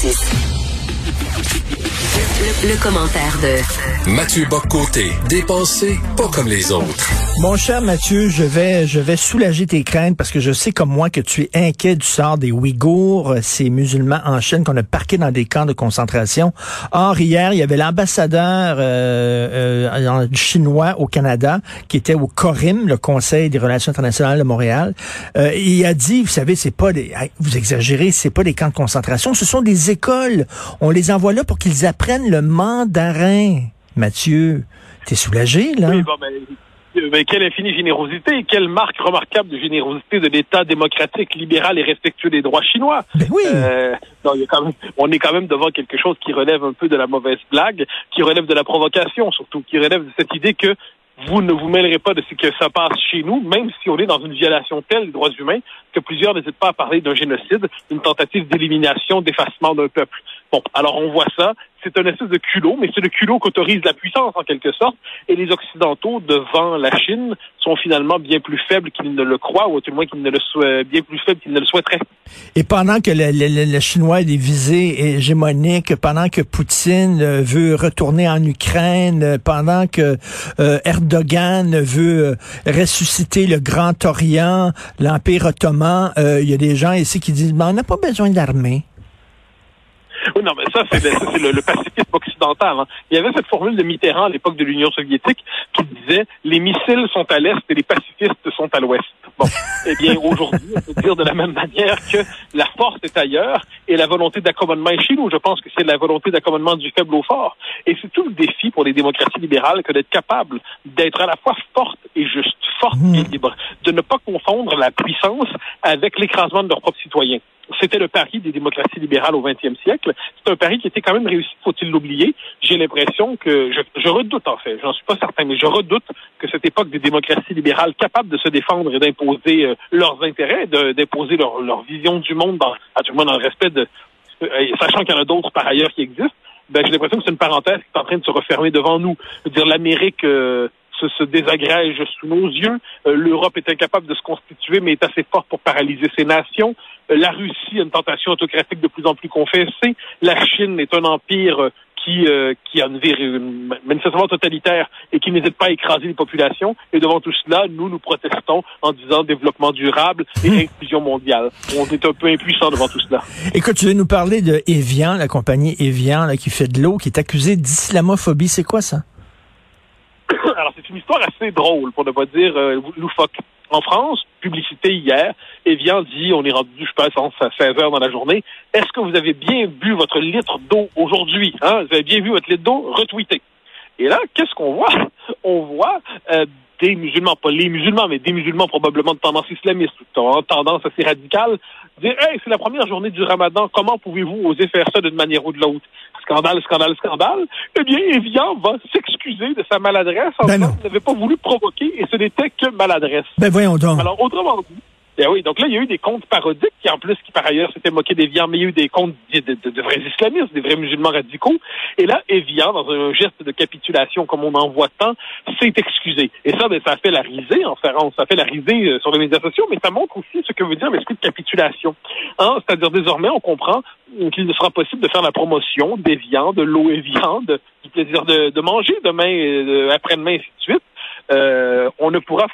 Francis. Le, commentaire de Mathieu Boccoté, dépensé pas comme les autres. Mon cher Mathieu, je vais, je vais soulager tes craintes parce que je sais comme moi que tu es inquiet du sort des Ouïghours, ces musulmans en Chine qu'on a parqués dans des camps de concentration. Or, hier, il y avait l'ambassadeur euh, euh, chinois au Canada qui était au CORIM, le Conseil des relations internationales de Montréal. Euh, il a dit, vous savez, c'est pas des, vous exagérez, c'est pas des camps de concentration, ce sont des écoles. On les envoie là pour qu'ils apprennent le mandarin. Mathieu, t'es soulagé, là? Oui, bon, ben, euh, mais quelle infinie générosité, quelle marque remarquable de générosité de l'État démocratique, libéral et respectueux des droits chinois. Ben oui. Euh, non, y a quand même, on est quand même devant quelque chose qui relève un peu de la mauvaise blague, qui relève de la provocation, surtout, qui relève de cette idée que vous ne vous mêlerez pas de ce que ça passe chez nous, même si on est dans une violation telle des droits humains que plusieurs n'hésitent pas à parler d'un génocide, d'une tentative d'élimination, d'effacement d'un peuple. Bon, alors on voit ça, c'est un espèce de culot, mais c'est le culot qu'autorise la puissance en quelque sorte, et les Occidentaux devant la Chine sont finalement bien plus faibles qu'ils ne le croient, ou tout le moins qu'ils ne le soient, bien plus faibles qu'ils ne le souhaiteraient. Et pendant que le, le, le Chinois est des visées hégémoniques, pendant que Poutine euh, veut retourner en Ukraine, euh, pendant que euh, Erdogan veut ressusciter le Grand Orient, l'Empire ottoman, il y a des gens ici qui disent, on n'a pas besoin d'armée. Oui, non, mais ça, c'est le, le, pacifisme occidental. Hein. Il y avait cette formule de Mitterrand à l'époque de l'Union soviétique qui disait les missiles sont à l'est et les pacifistes sont à l'ouest. Bon, eh bien, aujourd'hui, on peut dire de la même manière que la force est ailleurs et la volonté d'accommodement est chez nous. Je pense que c'est la volonté d'accommodement du faible au fort. Et c'est tout le défi pour les démocraties libérales que d'être capable d'être à la fois forte et juste, forte et mmh. libre, de ne pas confondre la puissance avec l'écrasement de leurs propres citoyens. C'était le pari des démocraties libérales au 20e siècle. C'est un pari qui était quand même réussi, faut-il l'oublier. J'ai l'impression que, je, je, redoute en fait, j'en suis pas certain, mais je redoute que cette époque des démocraties libérales capables de se défendre et d'imposer euh, leurs intérêts, d'imposer leur, leur, vision du monde, dans, à tout le dans le respect de, euh, sachant qu'il y en a d'autres par ailleurs qui existent, ben, j'ai l'impression que c'est une parenthèse qui est en train de se refermer devant nous. dire l'Amérique euh, se, se, désagrège sous nos yeux. L'Europe est incapable de se constituer, mais est assez forte pour paralyser ses nations. La Russie a une tentation autocratique de plus en plus confessée. La Chine est un empire euh, qui, euh, qui a une, une manifestement totalitaire et qui n'hésite pas à écraser les populations. Et devant tout cela, nous, nous protestons en disant développement durable et hmm. inclusion mondiale. On est un peu impuissant devant tout cela. Écoute, tu veux nous parler de Evian, la compagnie Evian là, qui fait de l'eau, qui est accusée d'islamophobie. C'est quoi ça? Alors, une histoire assez drôle, pour ne pas dire euh, loufoque. En France, publicité hier, Evian dit, on est rendu, je pense, à 16 heures dans la journée, est-ce que vous avez bien bu votre litre d'eau aujourd'hui? Hein? Vous avez bien vu votre litre d'eau? Retweeté. Et là, qu'est-ce qu'on voit? On voit euh, des musulmans, pas les musulmans, mais des musulmans probablement de tendance islamiste, de tendance assez radicale, dire Hey, c'est la première journée du ramadan, comment pouvez-vous oser faire ça d'une manière ou de l'autre? Scandale, scandale, scandale. Eh bien, Evian va s'excuser de sa maladresse en ben disant qu'il n'avait pas voulu provoquer et ce n'était que maladresse. Ben voyons donc. Alors, autrement dit, ben oui, donc là, il y a eu des comptes parodiques qui, en plus, qui par ailleurs s'étaient moqués d'Evian, mais il y a eu des comptes de, de, de, vrais islamistes, des vrais musulmans radicaux. Et là, Evian, dans un geste de capitulation comme on en voit tant, s'est excusé. Et ça, ben, ça a fait la risée, en fait, ça fait la risée euh, sur les médias sociaux, mais ça montre aussi ce que veut dire l'esprit de capitulation. Hein? C'est-à-dire, désormais, on comprend qu'il ne sera possible de faire la promotion d'Evian, de l'eau Evian, du plaisir de, de manger demain, euh, après-demain, ainsi de suite. Euh, on ne pourra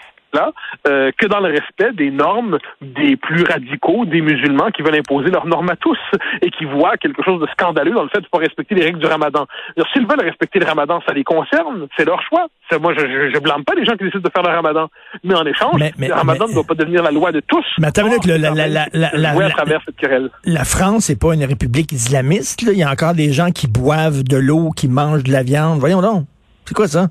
euh, que dans le respect des normes des plus radicaux, des musulmans qui veulent imposer leurs normes à tous et qui voient quelque chose de scandaleux dans le fait de ne pas respecter les règles du ramadan. S'ils veulent respecter le ramadan, ça les concerne, c'est leur choix. Moi, je, je, blâme pas les gens qui décident de faire le ramadan. Mais en échange, le ramadan ne doit pas devenir la loi de tous. Mais attends la, la, la, la, travers cette querelle. La France n'est pas une république islamiste. Là. Il y a encore des gens qui boivent de l'eau, qui mangent de la viande. Voyons donc. C'est quoi ça?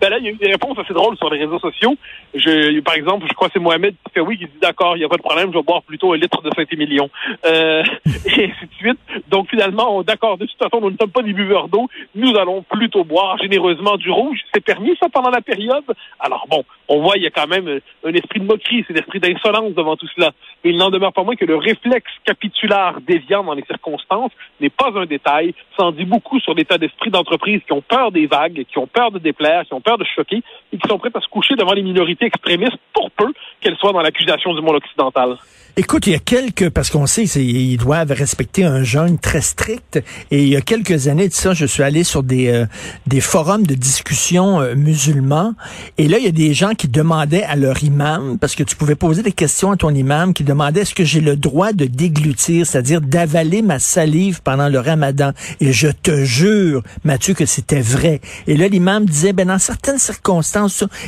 Ben là, il y a eu des réponses assez drôles sur les réseaux sociaux. Je, par exemple, je crois que c'est Mohamed oui qui dit d'accord, il n'y a pas de problème, je vais boire plutôt un litre de Saint-Émilion. Euh, et ainsi de suite. Donc finalement, d'accord, de toute façon, nous ne sommes pas des buveurs d'eau, nous allons plutôt boire généreusement du rouge. C'est permis ça pendant la période? Alors bon, on voit il y a quand même un esprit de moquerie, c'est un esprit d'insolence devant tout cela. Mais il n'en demeure pas moins que le réflexe capitulaire déviant dans les circonstances n'est pas un détail. Ça en dit beaucoup sur l'état d'esprit d'entreprises qui ont peur des vagues, qui ont peur peur de déplaire, qui ont peur de choquer et qui sont prêts à se coucher devant les minorités extrémistes pour peu qu'elles soient dans l'accusation du monde occidental. Écoute, il y a quelques, parce qu'on sait qu'ils doivent respecter un jeûne très strict, et il y a quelques années de ça, je suis allé sur des, euh, des forums de discussion euh, musulmans, et là, il y a des gens qui demandaient à leur imam, parce que tu pouvais poser des questions à ton imam, qui demandaient est-ce que j'ai le droit de déglutir, c'est-à-dire d'avaler ma salive pendant le ramadan? Et je te jure, Mathieu, que c'était vrai. Et là, l'imam disait, ben dans certaines circonstances,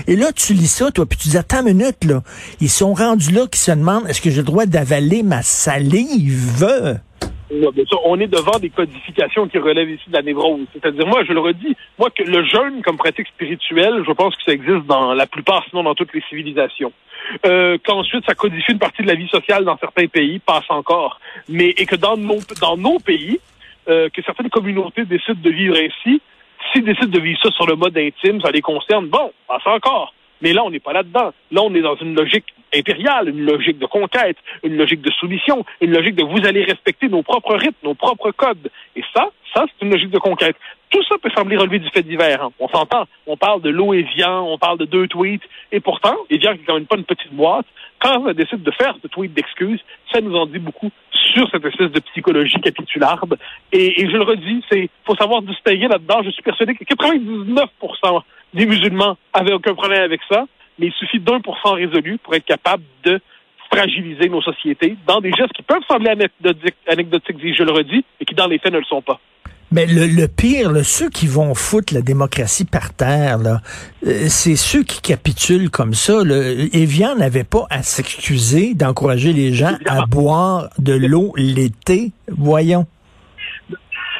et là, tu lis ça, toi, puis tu dis, attends une minute, là, ils sont rendus là qui se demandent, est-ce que j'ai le droit d'avaler ma salive? on est devant des codifications qui relèvent ici de la névrose. C'est-à-dire, moi, je le redis, moi, que le jeûne comme pratique spirituelle, je pense que ça existe dans la plupart, sinon dans toutes les civilisations. Euh, qu'ensuite, ça codifie une partie de la vie sociale dans certains pays, passe encore. Mais, et que dans nos, dans nos pays, euh, que certaines communautés décident de vivre ainsi, s'ils décident de vivre ça sur le mode intime, ça les concerne, bon, passe encore. Mais là, on n'est pas là-dedans. Là, on est dans une logique impériale, une logique de conquête, une logique de soumission, une logique de vous allez respecter nos propres rythmes, nos propres codes. Et ça, ça, c'est une logique de conquête. Tout ça peut sembler relever du fait divers. Hein. On s'entend. On parle de l'eau Evian, on parle de deux tweets. Et pourtant, Evian, qui quand même pas une petite boîte, quand on décide de faire ce tweet d'excuses, ça nous en dit beaucoup sur cette espèce de psychologie capitularde. Et, et je le redis, c'est faut savoir distinguer là-dedans. Je suis persuadé que 99 des musulmans avaient aucun problème avec ça, mais il suffit d'un pour cent résolu pour être capable de fragiliser nos sociétés dans des gestes qui peuvent sembler anecdotiques, anecdotiques je le redis, et qui dans les faits ne le sont pas. Mais le, pire, ceux qui vont foutre la démocratie par terre, euh, c'est ceux qui capitulent comme ça. Là. Evian n'avait pas à s'excuser d'encourager les gens à boire de l'eau l'été. Voyons.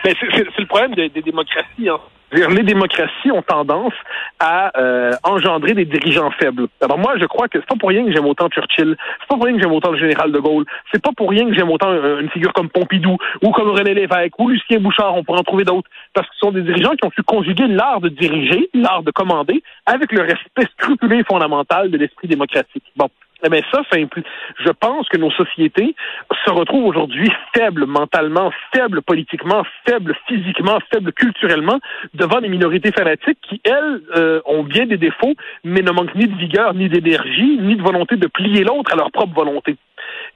c'est le problème des, démocraties. Hein les démocraties ont tendance à euh, engendrer des dirigeants faibles. Alors moi, je crois que c'est pas pour rien que j'aime autant Churchill, c'est pas pour rien que j'aime autant le général de Gaulle, c'est pas pour rien que j'aime autant euh, une figure comme Pompidou ou comme René Lévesque ou Lucien Bouchard, on pourrait en trouver d'autres, parce que ce sont des dirigeants qui ont su conjuguer l'art de diriger, l'art de commander, avec le respect scrupuleux et fondamental de l'esprit démocratique. Bon, mais ça, ça. Je pense que nos sociétés se retrouvent aujourd'hui faibles mentalement, faibles politiquement, faibles physiquement, faibles culturellement devant des minorités fanatiques qui, elles, euh, ont bien des défauts, mais ne manquent ni de vigueur, ni d'énergie, ni de volonté de plier l'autre à leur propre volonté.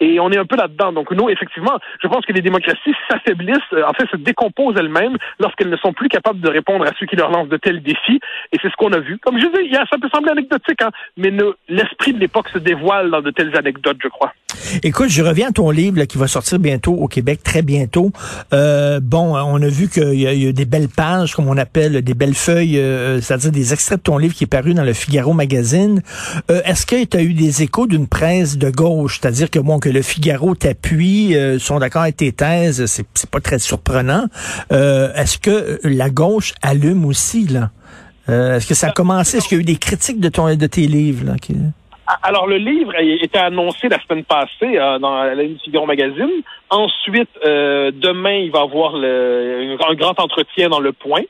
Et on est un peu là-dedans. Donc, nous, effectivement, je pense que les démocraties s'affaiblissent, euh, en fait, se décomposent elles-mêmes lorsqu'elles ne sont plus capables de répondre à ceux qui leur lancent de tels défis. Et c'est ce qu'on a vu. Comme je disais, ça peut sembler anecdotique, hein, mais l'esprit de l'époque se dévoile dans de telles anecdotes, je crois. Écoute, je reviens à ton livre qui va sortir bientôt au Québec, très bientôt. Euh, bon, on a vu qu'il y, a des belles pages, comme on appelle, des belles feuilles, euh, c'est-à-dire des extraits de ton livre qui est paru dans le Figaro magazine. Euh, est-ce que tu as eu des échos d'une presse de gauche, c'est-à-dire que bon que le Figaro t'appuie, sont d'accord avec tes thèses, c'est pas très surprenant. Est-ce que la gauche allume aussi là? Est-ce que ça a commencé? Est-ce qu'il y a eu des critiques de ton de tes livres là. Alors, le livre été annoncé la semaine passée euh, dans la Figaro Magazine. Ensuite, euh, demain, il va y avoir le, un grand entretien dans Le Point,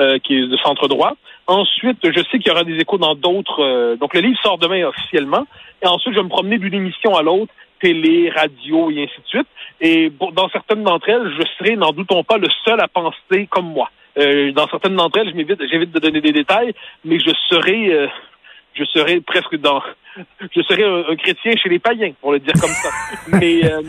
euh, qui est de centre droit. Ensuite, je sais qu'il y aura des échos dans d'autres... donc, le livre sort demain officiellement. Et ensuite, je vais me promener d'une émission à l'autre, télé, radio et ainsi de suite. Et dans certaines d'entre elles, je serai, n'en doutons pas, le seul à penser comme moi. dans certaines d'entre elles, je m'évite, j'évite de donner des détails, mais je serai je serais presque dans, je serais un, chrétien chez les païens, pour le dire comme ça. mais euh,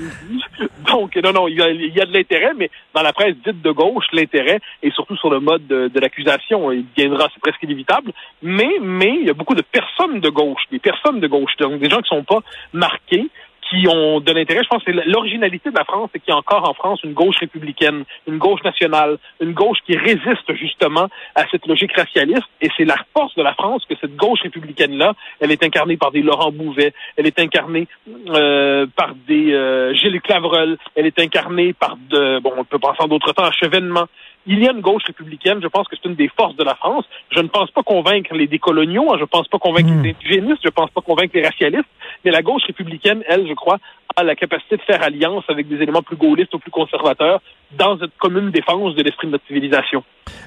donc non, non, il y a, il y a de l'intérêt, mais dans la presse dite de gauche, l'intérêt est surtout sur le mode de, de l'accusation. Il viendra, c'est presque inévitable. Mais mais il y a beaucoup de personnes de gauche, des personnes de gauche, donc des gens qui sont pas marqués qui ont de l'intérêt. Je pense que l'originalité de la France, c'est qu'il y a encore en France une gauche républicaine, une gauche nationale, une gauche qui résiste justement à cette logique racialiste. Et c'est la force de la France que cette gauche républicaine-là, elle est incarnée par des Laurent Bouvet, elle est incarnée euh, par des euh, Gilles Clavreul, elle est incarnée par de, bon, on peut penser en d'autres temps, à Chevènement, il y a une gauche républicaine. Je pense que c'est une des forces de la France. Je ne pense pas convaincre les décoloniaux. Hein. Je ne pense pas convaincre hmm. les indigénistes. Je ne pense pas convaincre les racialistes. Mais la gauche républicaine, elle, je crois, a la capacité de faire alliance avec des éléments plus gaullistes ou plus conservateurs dans cette commune défense de l'esprit de notre civilisation.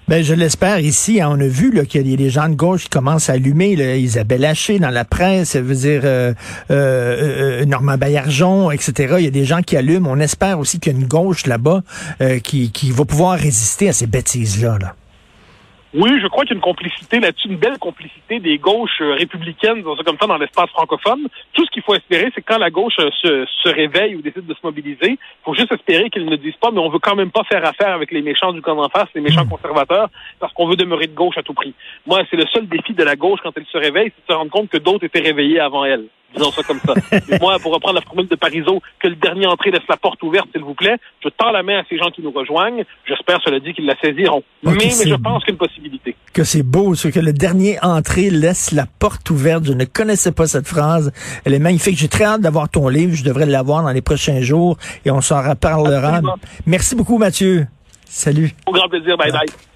Ben, je l'espère ici. Hein, on a vu qu'il y a des gens de gauche qui commencent à allumer Isabelle Haché dans la presse, veut dire euh, euh, euh, Normand Baillargeon, etc. Il y a des gens qui allument. On espère aussi qu'il y a une gauche là-bas qui, qui va pouvoir résister à ces bêtises-là. Là. Oui, je crois qu'il y a une complicité là-dessus, une belle complicité des gauches euh, républicaines, dans comme ça, dans l'espace francophone. Tout ce qu'il faut espérer, c'est quand la gauche euh, se, se, réveille ou décide de se mobiliser, il faut juste espérer qu'ils ne disent pas, mais on veut quand même pas faire affaire avec les méchants du camp d'en face, les méchants hmm. conservateurs, parce qu'on veut demeurer de gauche à tout prix. Moi, c'est le seul défi de la gauche quand elle se réveille, c'est de se rendre compte que d'autres étaient réveillés avant elle disons ça comme ça. moi, pour reprendre la formule de Parisot, que le dernier entrée laisse la porte ouverte, s'il vous plaît, je tends la main à ces gens qui nous rejoignent. J'espère, cela dit, qu'ils la saisiront. mais, mais je pense qu'il y a une possibilité. Que c'est beau, ce que le dernier entrée laisse la porte ouverte. Je ne connaissais pas cette phrase. Elle est magnifique. J'ai très hâte d'avoir ton livre. Je devrais l'avoir dans les prochains jours et on s'en reparlera. Merci beaucoup, Mathieu. Salut. Au grand plaisir. Bye bye.